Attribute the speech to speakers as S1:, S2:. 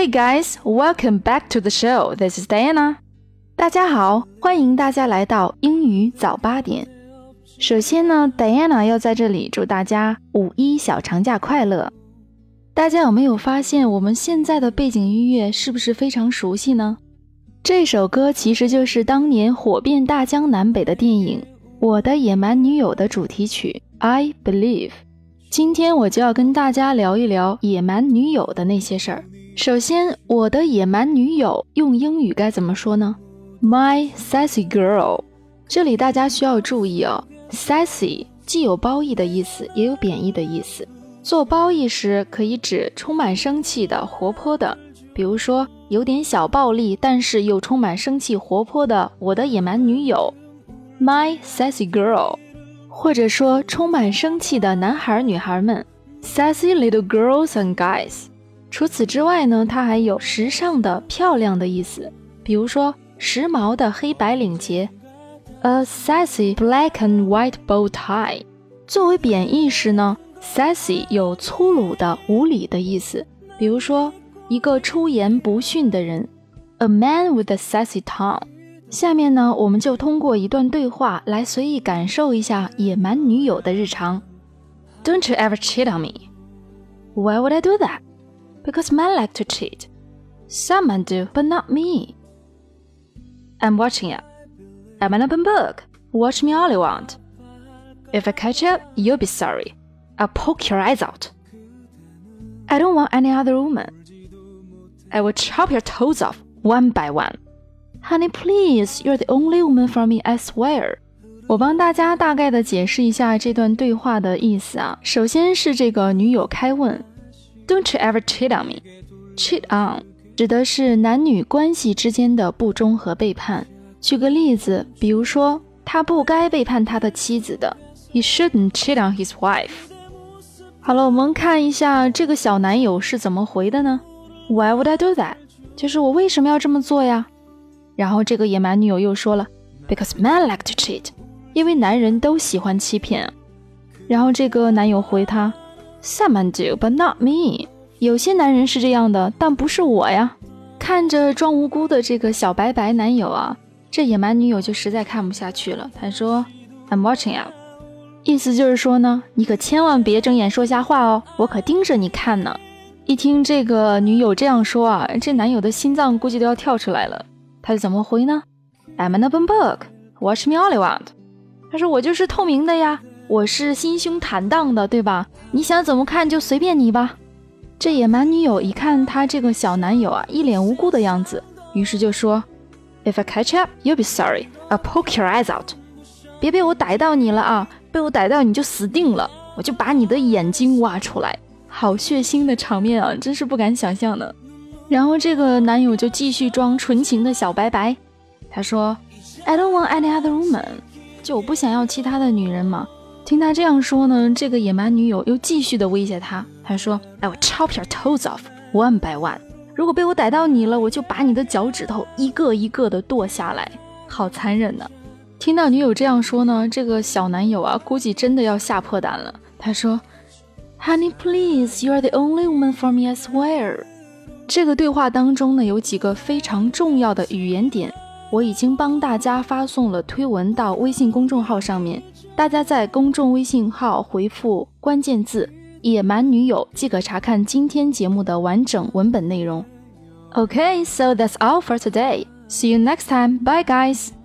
S1: Hey guys, welcome back to the show. This is Diana. 大家好，欢迎大家来到英语早八点。首先呢，Diana 要在这里祝大家五一小长假快乐。大家有没有发现我们现在的背景音乐是不是非常熟悉呢？这首歌其实就是当年火遍大江南北的电影《我的野蛮女友》的主题曲《I Believe》。今天我就要跟大家聊一聊野蛮女友的那些事儿。首先，我的野蛮女友用英语该怎么说呢？My sassy girl。这里大家需要注意哦，sassy 既有褒义的意思，也有贬义的意思。做褒义时，可以指充满生气的、活泼的，比如说有点小暴力，但是又充满生气、活泼的我的野蛮女友，My sassy girl。或者说充满生气的男孩、女孩们，sassy little girls and guys。除此之外呢，它还有时尚的、漂亮的意思，比如说时髦的黑白领结，a sassy black and white bow tie。作为贬义时呢，sassy 有粗鲁的、无礼的意思，比如说一个出言不逊的人，a man with a sassy tongue。下面呢，我们就通过一段对话来随意感受一下野蛮女友的日常。Don't you ever cheat on me? Why would I do that? because men like to cheat. Some men do, but not me. I'm watching it. I'm an open book. Watch me all you want. If I catch you, you'll be sorry. I'll poke your eyes out. I don't want any other woman. I will chop your toes off one by one. Honey, please, you're the only woman for me, I swear. 我帮大家大概的解释一下这段对话的意思啊。首先是这个女友开问 ，don't you ever cheat on me? Cheat on 指的是男女关系之间的不忠和背叛。举个例子，比如说他不该背叛他的妻子的，He shouldn't cheat on his wife。好了，我们看一下这个小男友是怎么回的呢？Why would I do that？就是我为什么要这么做呀？然后这个野蛮女友又说了，Because men like to cheat，因为男人都喜欢欺骗。然后这个男友回他。Some do, but not me。有些男人是这样的，但不是我呀。看着装无辜的这个小白白男友啊，这野蛮女友就实在看不下去了。她说：“I'm watching you。”意思就是说呢，你可千万别睁眼说瞎话哦，我可盯着你看呢。一听这个女友这样说啊，这男友的心脏估计都要跳出来了。他是怎么回呢？I'm an open book. Watch me all you want。他说：“我就是透明的呀。”我是心胸坦荡的，对吧？你想怎么看就随便你吧。这野蛮女友一看他这个小男友啊，一脸无辜的样子，于是就说：“If I catch up, you'll be sorry. I'll poke your eyes out。”别被我逮到你了啊！被我逮到你就死定了，我就把你的眼睛挖出来。好血腥的场面啊，真是不敢想象呢。然后这个男友就继续装纯情的小白白，他说：“I don't want any other woman。”就我不想要其他的女人嘛。听他这样说呢，这个野蛮女友又继续的威胁他。他说：“I will chop your toes off one by one。如果被我逮到你了，我就把你的脚趾头一个一个的剁下来。好残忍呢！”听到女友这样说呢，这个小男友啊，估计真的要吓破胆了。他说：“Honey, please, you are the only woman for me, I swear。”这个对话当中呢，有几个非常重要的语言点。我已经帮大家发送了推文到微信公众号上面，大家在公众微信号回复关键字“野蛮女友”即可查看今天节目的完整文本内容。Okay, so that's all for today. See you next time. Bye, guys.